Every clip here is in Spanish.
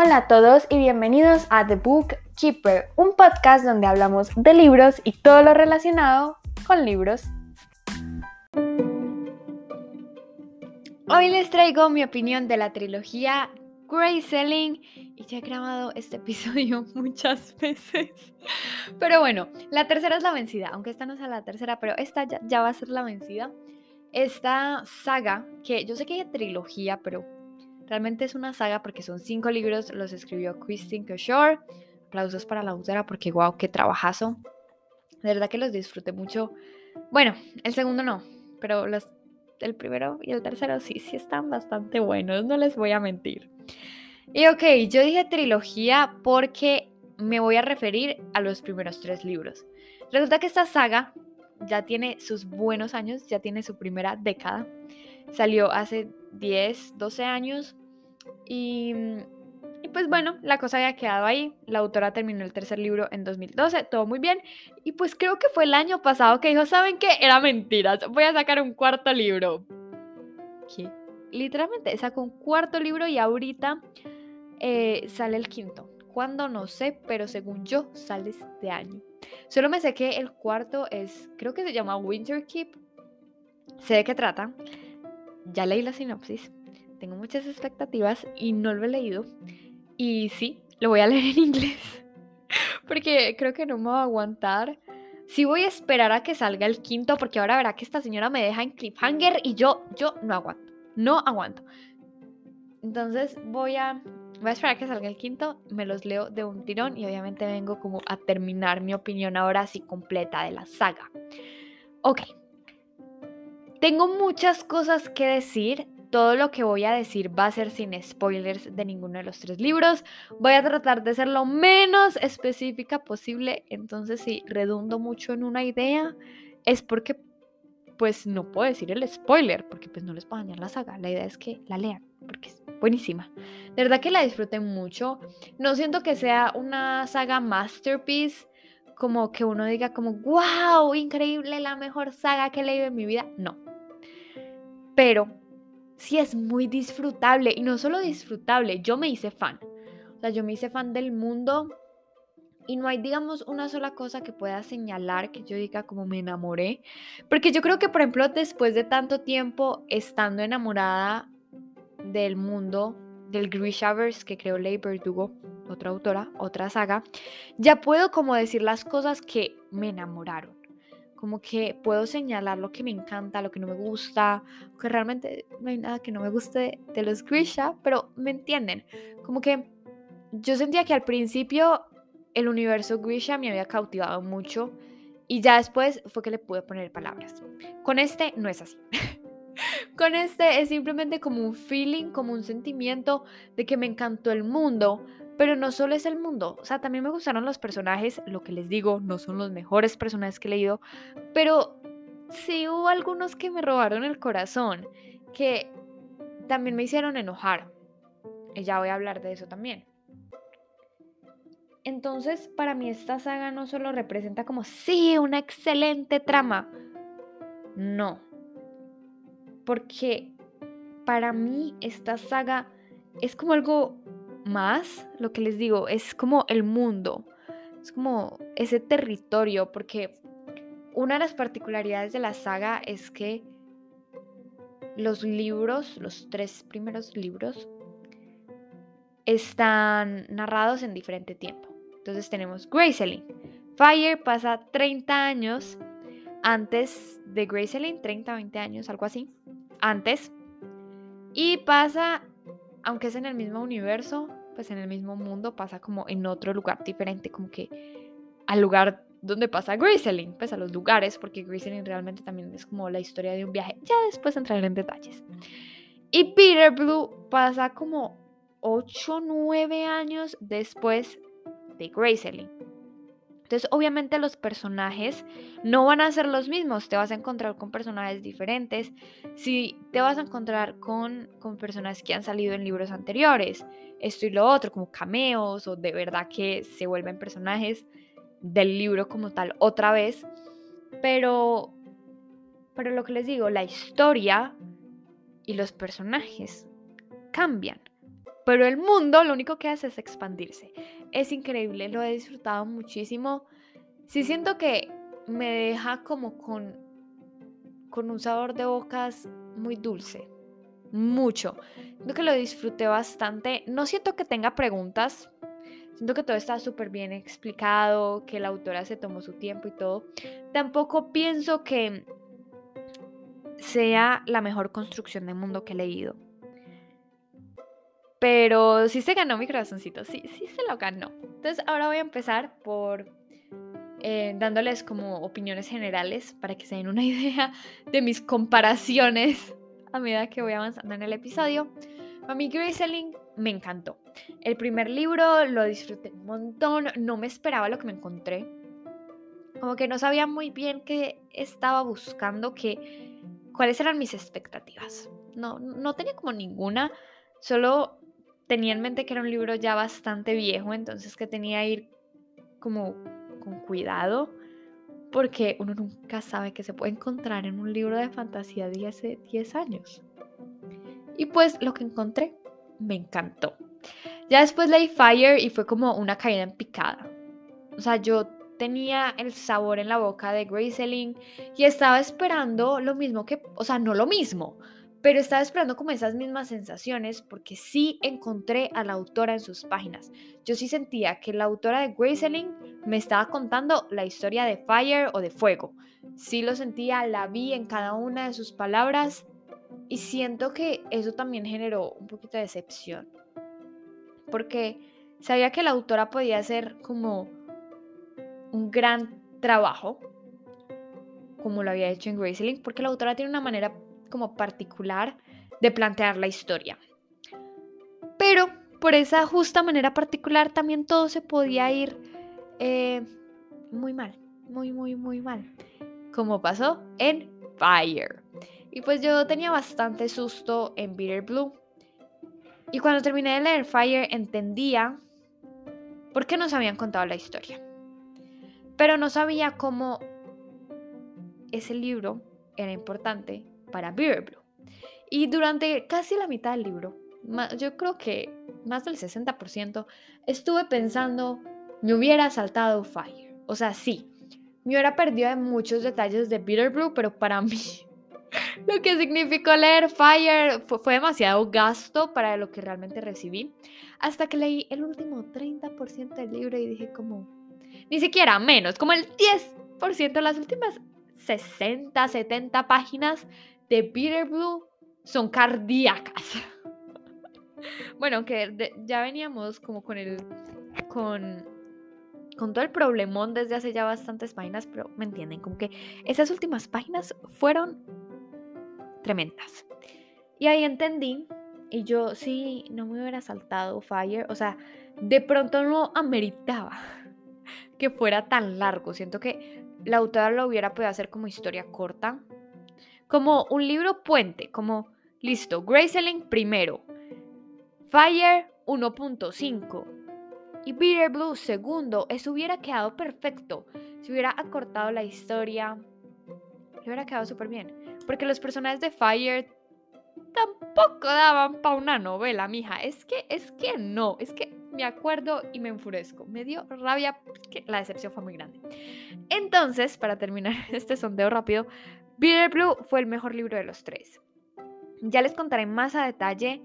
Hola a todos y bienvenidos a The Book Keeper, un podcast donde hablamos de libros y todo lo relacionado con libros. Hoy les traigo mi opinión de la trilogía Grey Selling y ya he grabado este episodio muchas veces. Pero bueno, la tercera es la vencida, aunque esta no sea la tercera, pero esta ya, ya va a ser la vencida. Esta saga, que yo sé que hay trilogía, pero realmente es una saga porque son cinco libros, los escribió Christine Keshore. Aplausos para la autora porque wow, qué trabajazo. De verdad que los disfruté mucho. Bueno, el segundo no, pero los, el primero y el tercero sí, sí están bastante buenos, no les voy a mentir. Y ok, yo dije trilogía porque me voy a referir a los primeros tres libros. Resulta que esta saga ya tiene sus buenos años, ya tiene su primera década. Salió hace 10, 12 años y, y, pues bueno, la cosa había quedado ahí. La autora terminó el tercer libro en 2012, todo muy bien. Y pues creo que fue el año pasado que dijo, ¿saben qué? Era mentiras, voy a sacar un cuarto libro. Literalmente sacó un cuarto libro y ahorita eh, sale el quinto. ¿Cuándo? No sé, pero según yo sale este año. Solo me sé que el cuarto es, creo que se llama Winter Keep. Sé de qué trata. Ya leí la sinopsis. Tengo muchas expectativas y no lo he leído. Y sí, lo voy a leer en inglés. Porque creo que no me va a aguantar. Sí voy a esperar a que salga el quinto porque ahora verá que esta señora me deja en cliffhanger y yo, yo no aguanto. No aguanto. Entonces voy a Voy a esperar a que salga el quinto, me los leo de un tirón y obviamente vengo como a terminar mi opinión ahora así completa de la saga. Ok. Tengo muchas cosas que decir. Todo lo que voy a decir va a ser sin spoilers de ninguno de los tres libros. Voy a tratar de ser lo menos específica posible. Entonces, si redundo mucho en una idea, es porque pues no puedo decir el spoiler, porque pues no les puedo dañar la saga. La idea es que la lean, porque es buenísima. De verdad que la disfruten mucho. No siento que sea una saga masterpiece, como que uno diga como, wow, increíble, la mejor saga que he leído en mi vida. No. Pero sí es muy disfrutable y no solo disfrutable, yo me hice fan. O sea, yo me hice fan del mundo y no hay, digamos, una sola cosa que pueda señalar que yo diga como me enamoré. Porque yo creo que, por ejemplo, después de tanto tiempo estando enamorada del mundo del Grishaverse que creó Leigh Verdugo, otra autora, otra saga, ya puedo como decir las cosas que me enamoraron. Como que puedo señalar lo que me encanta, lo que no me gusta, que realmente no hay nada que no me guste de los Grisha, pero me entienden. Como que yo sentía que al principio el universo Grisha me había cautivado mucho y ya después fue que le pude poner palabras. Con este no es así. Con este es simplemente como un feeling, como un sentimiento de que me encantó el mundo, pero no solo es el mundo, o sea, también me gustaron los personajes, lo que les digo, no son los mejores personajes que he leído, pero sí hubo algunos que me robaron el corazón, que también me hicieron enojar. Y ya voy a hablar de eso también. Entonces, para mí esta saga no solo representa como, sí, una excelente trama. No, porque para mí esta saga es como algo más, lo que les digo, es como el mundo, es como ese territorio, porque una de las particularidades de la saga es que los libros, los tres primeros libros, están narrados en diferente tiempo. Entonces tenemos Graceling. Fire pasa 30 años antes de Graceling, 30, 20 años, algo así antes. Y pasa, aunque es en el mismo universo, pues en el mismo mundo, pasa como en otro lugar diferente, como que al lugar donde pasa Grizzling, pues a los lugares, porque Grizzling realmente también es como la historia de un viaje. Ya después entraré en detalles. Y Peter Blue pasa como 8, 9 años después de Grizzling. Entonces, obviamente los personajes no van a ser los mismos, te vas a encontrar con personajes diferentes, si te vas a encontrar con, con personas que han salido en libros anteriores, esto y lo otro, como cameos o de verdad que se vuelven personajes del libro como tal otra vez, pero, pero lo que les digo, la historia y los personajes cambian. Pero el mundo lo único que hace es expandirse. Es increíble, lo he disfrutado muchísimo. Sí siento que me deja como con, con un sabor de bocas muy dulce, mucho. Siento que lo disfruté bastante. No siento que tenga preguntas. Siento que todo está súper bien explicado, que la autora se tomó su tiempo y todo. Tampoco pienso que sea la mejor construcción del mundo que he leído. Pero sí se ganó mi corazoncito, sí, sí se lo ganó. Entonces ahora voy a empezar por eh, dándoles como opiniones generales para que se den una idea de mis comparaciones a medida que voy avanzando en el episodio. A mí Graceling me encantó. El primer libro lo disfruté un montón, no me esperaba lo que me encontré. Como que no sabía muy bien qué estaba buscando, que, cuáles eran mis expectativas. No, no tenía como ninguna, solo tenía en mente que era un libro ya bastante viejo, entonces que tenía que ir como con cuidado, porque uno nunca sabe que se puede encontrar en un libro de fantasía de hace 10 años. Y pues lo que encontré me encantó. Ya después leí Fire y fue como una caída en picada. O sea, yo tenía el sabor en la boca de Graceling y estaba esperando lo mismo que, o sea, no lo mismo, pero estaba esperando como esas mismas sensaciones porque sí encontré a la autora en sus páginas. Yo sí sentía que la autora de Graceling me estaba contando la historia de Fire o de Fuego. Sí lo sentía, la vi en cada una de sus palabras y siento que eso también generó un poquito de decepción. Porque sabía que la autora podía hacer como un gran trabajo, como lo había hecho en Graceling, porque la autora tiene una manera como particular de plantear la historia. Pero por esa justa manera particular también todo se podía ir eh, muy mal, muy, muy, muy mal, como pasó en Fire. Y pues yo tenía bastante susto en Bitter Blue. Y cuando terminé de leer Fire entendía por qué nos habían contado la historia. Pero no sabía cómo ese libro era importante para Beer Blue. Y durante casi la mitad del libro, yo creo que más del 60%, estuve pensando, me hubiera saltado Fire. O sea, sí, me hubiera perdido en muchos detalles de Bitter Blue, pero para mí lo que significó leer Fire fue, fue, demasiado gasto para lo que realmente recibí. Hasta que leí el último 30% del libro y dije como, ni siquiera menos, como el 10%, las últimas 60, 70 páginas de Peter Blue son cardíacas. bueno, aunque ya veníamos como con el. con. con todo el problemón desde hace ya bastantes páginas, pero me entienden, como que esas últimas páginas fueron tremendas. Y ahí entendí, y yo sí, no me hubiera saltado Fire, o sea, de pronto no ameritaba que fuera tan largo. Siento que la autora lo hubiera podido hacer como historia corta, como un libro puente, como, listo, Graceling primero, Fire 1.5 y Bitter Blue segundo. Eso hubiera quedado perfecto. Si hubiera acortado la historia, hubiera quedado súper bien. Porque los personajes de Fire tampoco daban para una novela, mija. Es que, es que no, es que me acuerdo y me enfurezco. Me dio rabia que la decepción fue muy grande. Entonces, para terminar este sondeo rápido, Bitter Blue fue el mejor libro de los tres. Ya les contaré más a detalle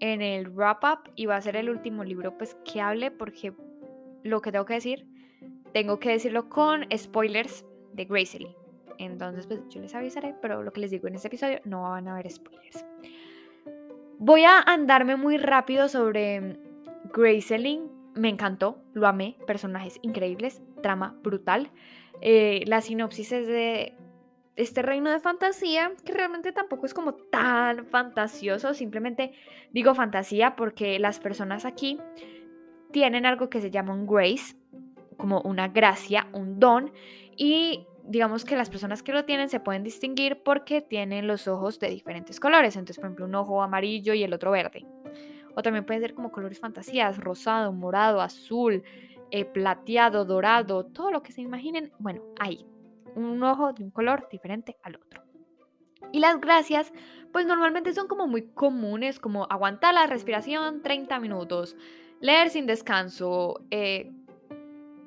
en el wrap up y va a ser el último libro pues que hable porque lo que tengo que decir tengo que decirlo con spoilers de Gracie Entonces pues yo les avisaré, pero lo que les digo en este episodio no van a haber spoilers. Voy a andarme muy rápido sobre Gracie Me encantó, lo amé, personajes increíbles, trama brutal. Eh, la sinopsis es de este reino de fantasía que realmente tampoco es como tan fantasioso, simplemente digo fantasía porque las personas aquí tienen algo que se llama un grace, como una gracia, un don, y digamos que las personas que lo tienen se pueden distinguir porque tienen los ojos de diferentes colores, entonces por ejemplo un ojo amarillo y el otro verde. O también pueden ser como colores fantasías, rosado, morado, azul, eh, plateado, dorado, todo lo que se imaginen, bueno, ahí un ojo de un color diferente al otro. Y las gracias pues normalmente son como muy comunes, como aguantar la respiración 30 minutos, leer sin descanso, eh,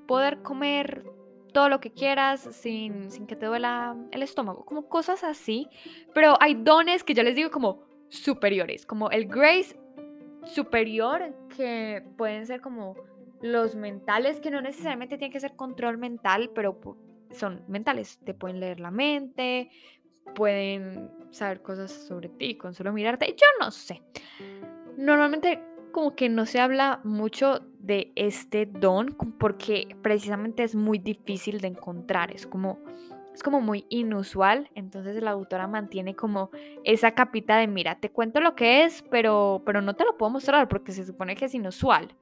poder comer todo lo que quieras sin, sin que te duela el estómago, como cosas así. Pero hay dones que yo les digo como superiores, como el grace superior, que pueden ser como los mentales, que no necesariamente tienen que ser control mental, pero son mentales, te pueden leer la mente, pueden saber cosas sobre ti con solo mirarte, yo no sé. Normalmente como que no se habla mucho de este don porque precisamente es muy difícil de encontrar, es como es como muy inusual, entonces la autora mantiene como esa capita de mira, te cuento lo que es, pero pero no te lo puedo mostrar porque se supone que es inusual.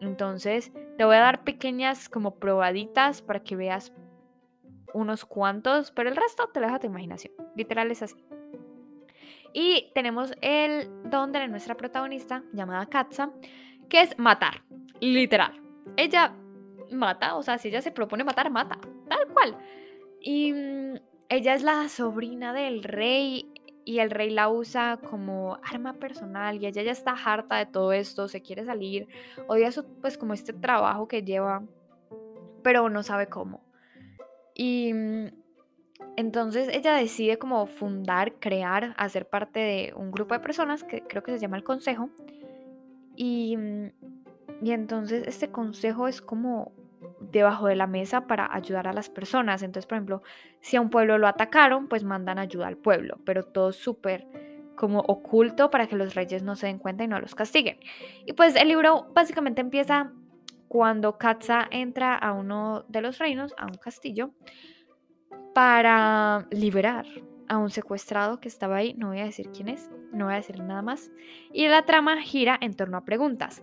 Entonces, te voy a dar pequeñas como probaditas para que veas unos cuantos, pero el resto te lo a tu imaginación. Literal es así. Y tenemos el don de nuestra protagonista, llamada Katza, que es matar, literal. Ella mata, o sea, si ella se propone matar, mata, tal cual. Y mm, ella es la sobrina del rey y el rey la usa como arma personal y ella ya está harta de todo esto, se quiere salir, odia su, pues como este trabajo que lleva, pero no sabe cómo. Y mm, entonces ella decide como fundar, crear, hacer parte de un grupo de personas que creo que se llama el Consejo. Y, mm, y entonces este consejo es como debajo de la mesa para ayudar a las personas. Entonces, por ejemplo, si a un pueblo lo atacaron, pues mandan ayuda al pueblo, pero todo súper como oculto para que los reyes no se den cuenta y no los castiguen. Y pues el libro básicamente empieza cuando Katza entra a uno de los reinos, a un castillo, para liberar a un secuestrado que estaba ahí, no voy a decir quién es, no voy a decir nada más, y la trama gira en torno a preguntas.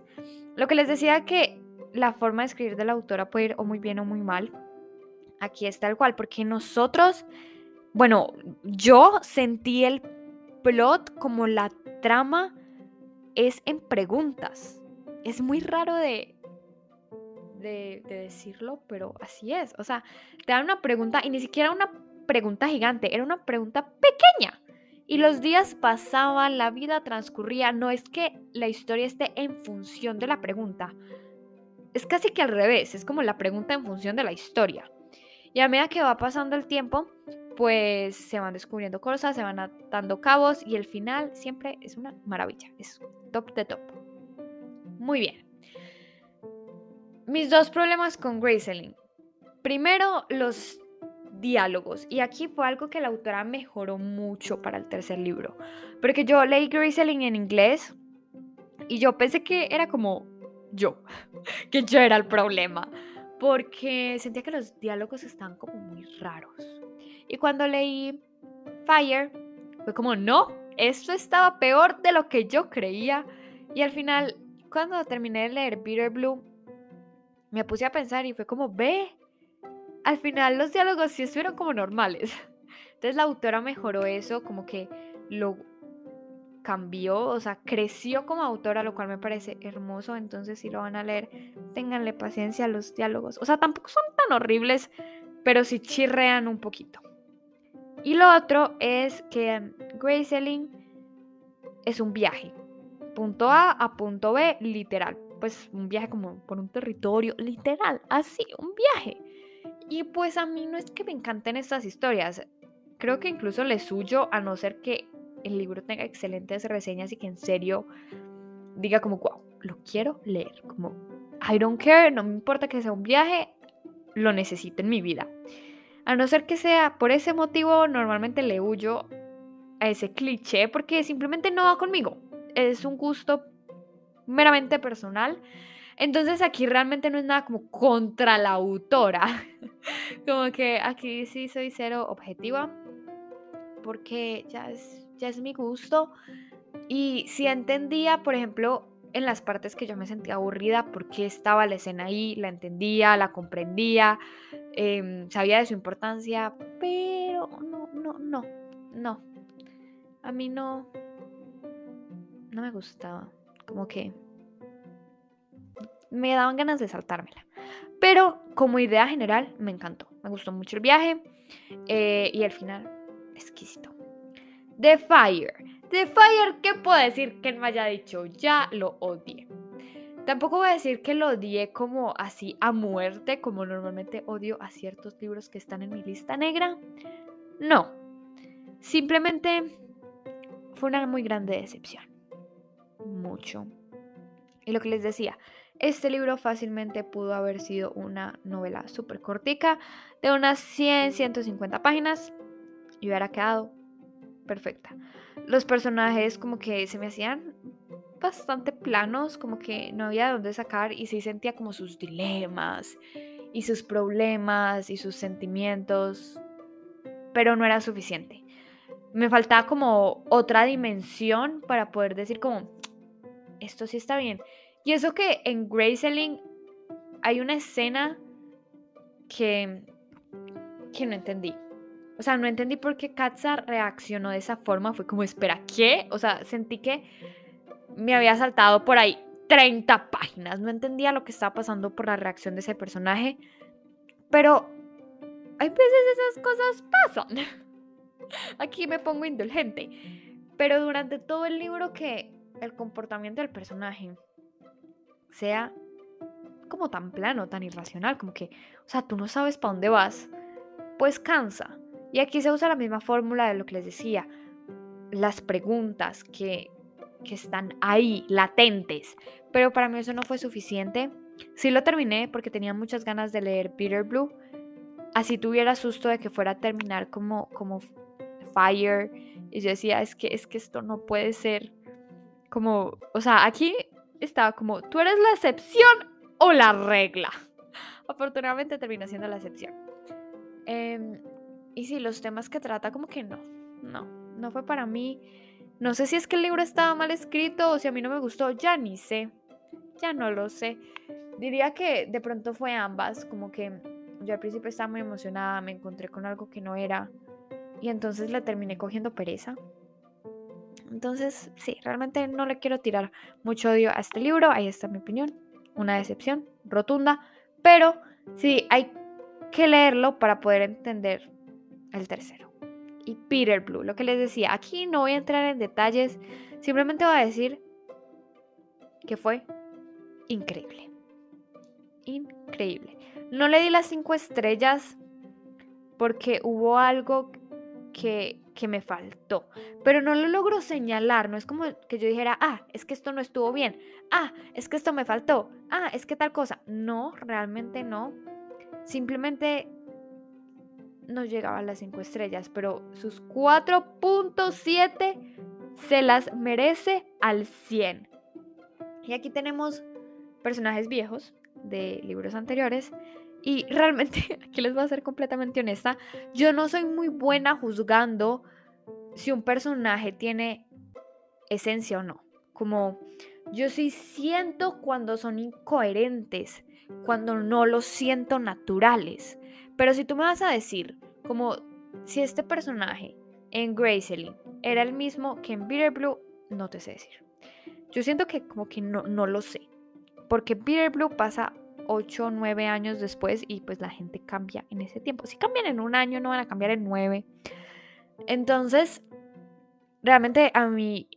Lo que les decía que la forma de escribir de la autora puede ir o muy bien o muy mal, aquí está el cual, porque nosotros, bueno, yo sentí el plot como la trama es en preguntas. Es muy raro de, de, decirlo, pero así es. O sea, te dan una pregunta y ni siquiera una pregunta gigante, era una pregunta pequeña. Y los días pasaban, la vida transcurría. No es que la historia esté en función de la pregunta. Es casi que al revés, es como la pregunta en función de la historia. Y a medida que va pasando el tiempo, pues se van descubriendo cosas, se van atando cabos y el final siempre es una maravilla, es top de top. Muy bien. Mis dos problemas con Graceling. Primero, los diálogos. Y aquí fue algo que la autora mejoró mucho para el tercer libro. Porque yo leí Graceling en inglés y yo pensé que era como yo, que yo era el problema. Porque sentía que los diálogos estaban como muy raros. Y cuando leí Fire, fue como, no, esto estaba peor de lo que yo creía. Y al final, cuando terminé de leer Bitter Blue, me puse a pensar y fue como, ve, al final los diálogos sí estuvieron como normales. Entonces la autora mejoró eso, como que lo cambió, o sea, creció como autora, lo cual me parece hermoso. Entonces, si lo van a leer, ténganle paciencia a los diálogos. O sea, tampoco son tan horribles, pero sí chirrean un poquito. Y lo otro es que Grace es un viaje. Punto A a punto B, literal pues un viaje como por un territorio, literal, así, un viaje. Y pues a mí no es que me encanten estas historias, creo que incluso le suyo a no ser que el libro tenga excelentes reseñas y que en serio diga como, wow, lo quiero leer, como, I don't care, no me importa que sea un viaje, lo necesito en mi vida. A no ser que sea por ese motivo, normalmente le huyo a ese cliché porque simplemente no va conmigo. Es un gusto meramente personal. Entonces aquí realmente no es nada como contra la autora. como que aquí sí soy cero objetiva. Porque ya es, ya es mi gusto. Y si entendía, por ejemplo, en las partes que yo me sentía aburrida, porque estaba la escena ahí, la entendía, la comprendía, em, sabía de su importancia, pero no, no, no, no. A mí no, no me gustaba como que me daban ganas de saltármela. Pero como idea general me encantó, me gustó mucho el viaje eh, y el final exquisito. The Fire. The Fire, ¿qué puedo decir que no haya dicho? Ya lo odié. Tampoco voy a decir que lo odié como así a muerte, como normalmente odio a ciertos libros que están en mi lista negra. No. Simplemente fue una muy grande decepción. Mucho. Y lo que les decía, este libro fácilmente pudo haber sido una novela súper cortica de unas 100, 150 páginas y hubiera quedado perfecta. Los personajes como que se me hacían bastante planos, como que no había de dónde sacar y sí sentía como sus dilemas y sus problemas y sus sentimientos, pero no era suficiente. Me faltaba como otra dimensión para poder decir como, esto sí está bien. Y eso que en Graceling hay una escena que, que no entendí. O sea, no entendí por qué Katza reaccionó de esa forma. Fue como, espera, ¿qué? O sea, sentí que me había saltado por ahí 30 páginas. No entendía lo que estaba pasando por la reacción de ese personaje. Pero hay veces esas cosas pasan. Aquí me pongo indulgente. Pero durante todo el libro que el comportamiento del personaje sea como tan plano, tan irracional, como que, o sea, tú no sabes para dónde vas, pues cansa. Y aquí se usa la misma fórmula de lo que les decía, las preguntas que, que están ahí, latentes. Pero para mí eso no fue suficiente. Sí lo terminé porque tenía muchas ganas de leer Peter Blue. Así tuviera susto de que fuera a terminar como, como Fire. Y yo decía, es que, es que esto no puede ser como, o sea, aquí estaba como, tú eres la excepción o la regla. Afortunadamente terminó siendo la excepción. Em, y sí, los temas que trata como que no, no, no fue para mí. No sé si es que el libro estaba mal escrito o si a mí no me gustó, ya ni sé, ya no lo sé. Diría que de pronto fue ambas, como que yo al principio estaba muy emocionada, me encontré con algo que no era y entonces le terminé cogiendo pereza. Entonces, sí, realmente no le quiero tirar mucho odio a este libro. Ahí está mi opinión. Una decepción rotunda. Pero sí, hay que leerlo para poder entender el tercero. Y Peter Blue, lo que les decía, aquí no voy a entrar en detalles. Simplemente voy a decir que fue increíble. Increíble. No le di las cinco estrellas porque hubo algo que que me faltó, pero no lo logro señalar, no es como que yo dijera, ah, es que esto no estuvo bien, ah, es que esto me faltó, ah, es que tal cosa. No, realmente no. Simplemente no llegaba a las 5 estrellas, pero sus 4.7 se las merece al 100. Y aquí tenemos personajes viejos de libros anteriores y realmente, aquí les voy a ser completamente honesta, yo no soy muy buena juzgando si un personaje tiene esencia o no. Como yo sí siento cuando son incoherentes, cuando no los siento naturales. Pero si tú me vas a decir, como si este personaje en Graceling era el mismo que en Blue, no te sé decir. Yo siento que como que no, no lo sé. Porque Blue pasa 8 o 9 años después y pues la gente cambia en ese tiempo. Si cambian en un año, no van a cambiar en 9. Entonces, realmente a mí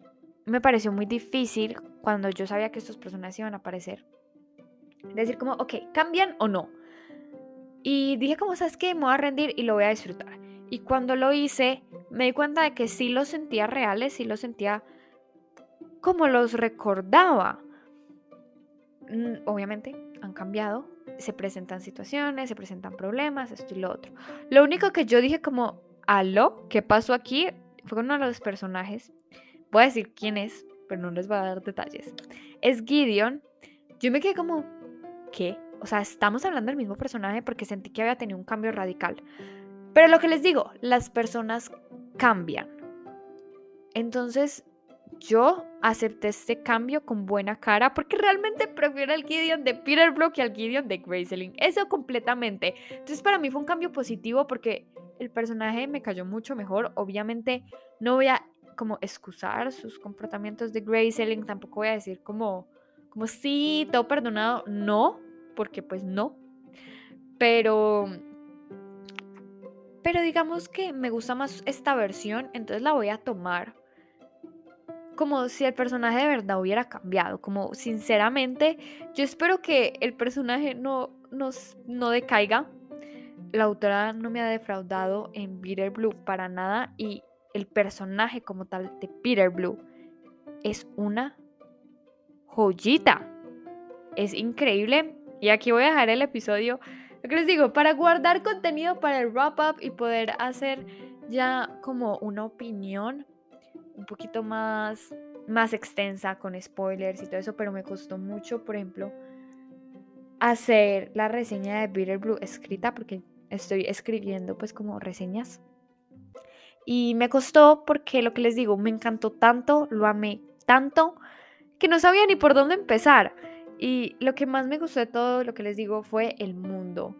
me pareció muy difícil cuando yo sabía que estos personajes iban a aparecer. Decir como, ok, ¿cambian o no? Y dije como, ¿sabes qué? Me voy a rendir y lo voy a disfrutar. Y cuando lo hice, me di cuenta de que sí los sentía reales, sí los sentía como los recordaba. Mm, obviamente, han cambiado, se presentan situaciones, se presentan problemas, esto y lo otro. Lo único que yo dije como, aló, ¿qué pasó aquí? Fue uno de los personajes. Voy a decir quién es, pero no les voy a dar detalles. Es Gideon. Yo me quedé como, ¿qué? O sea, estamos hablando del mismo personaje porque sentí que había tenido un cambio radical. Pero lo que les digo, las personas cambian. Entonces, yo acepté este cambio con buena cara porque realmente prefiero al Gideon de Peter Brook y al Gideon de Graceling. Eso completamente. Entonces para mí fue un cambio positivo porque el personaje me cayó mucho mejor. Obviamente no voy a como excusar sus comportamientos de Graceling, tampoco voy a decir como, como sí, todo perdonado. No, porque pues no. Pero pero digamos que me gusta más esta versión, entonces la voy a tomar como si el personaje de verdad hubiera cambiado, como sinceramente, yo espero que el personaje no, nos, no decaiga. La autora no me ha defraudado en Peter Blue para nada y el personaje como tal de Peter Blue es una joyita. Es increíble. Y aquí voy a dejar el episodio. Lo que les digo, para guardar contenido para el wrap up y poder hacer ya como una opinión un poquito más, más extensa con spoilers y todo eso, pero me costó mucho, por ejemplo, hacer la reseña de Bitter Blue escrita porque estoy escribiendo pues como reseñas. Y me costó porque lo que les digo, me encantó tanto, lo amé tanto, que no sabía ni por dónde empezar. Y lo que más me gustó de todo lo que les digo fue el mundo.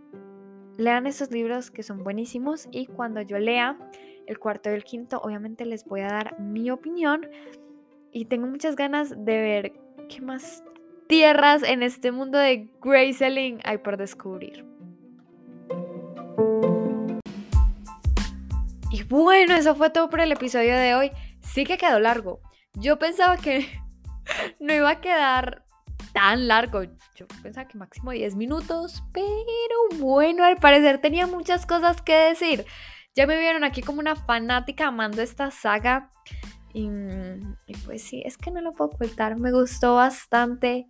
Lean estos libros que son buenísimos y cuando yo lea el cuarto y el quinto, obviamente les voy a dar mi opinión y tengo muchas ganas de ver qué más tierras en este mundo de Grey Selling hay por descubrir. Y bueno, eso fue todo por el episodio de hoy. Sí que quedó largo. Yo pensaba que no iba a quedar tan largo. Yo pensaba que máximo 10 minutos, pero bueno, al parecer tenía muchas cosas que decir. Ya me vieron aquí como una fanática amando esta saga. Y, pues sí, es que no lo puedo ocultar. Me gustó bastante.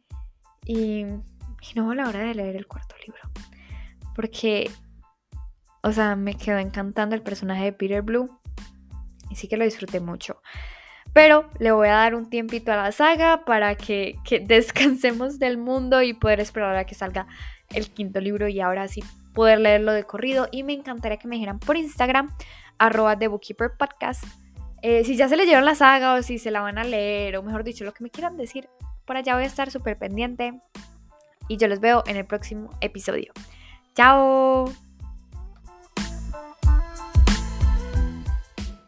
Y, y no a la hora de leer el cuarto libro. Porque, o sea, me quedó encantando el personaje de Peter Blue. Y sí que lo disfruté mucho. Pero le voy a dar un tiempito a la saga para que, que descansemos del mundo y poder esperar a que salga el quinto libro y ahora sí poder leerlo de corrido. Y me encantaría que me dijeran por Instagram, arroba The Bookkeeper Podcast, eh, si ya se leyeron la saga o si se la van a leer, o mejor dicho, lo que me quieran decir. Por allá voy a estar súper pendiente. Y yo los veo en el próximo episodio. ¡Chao!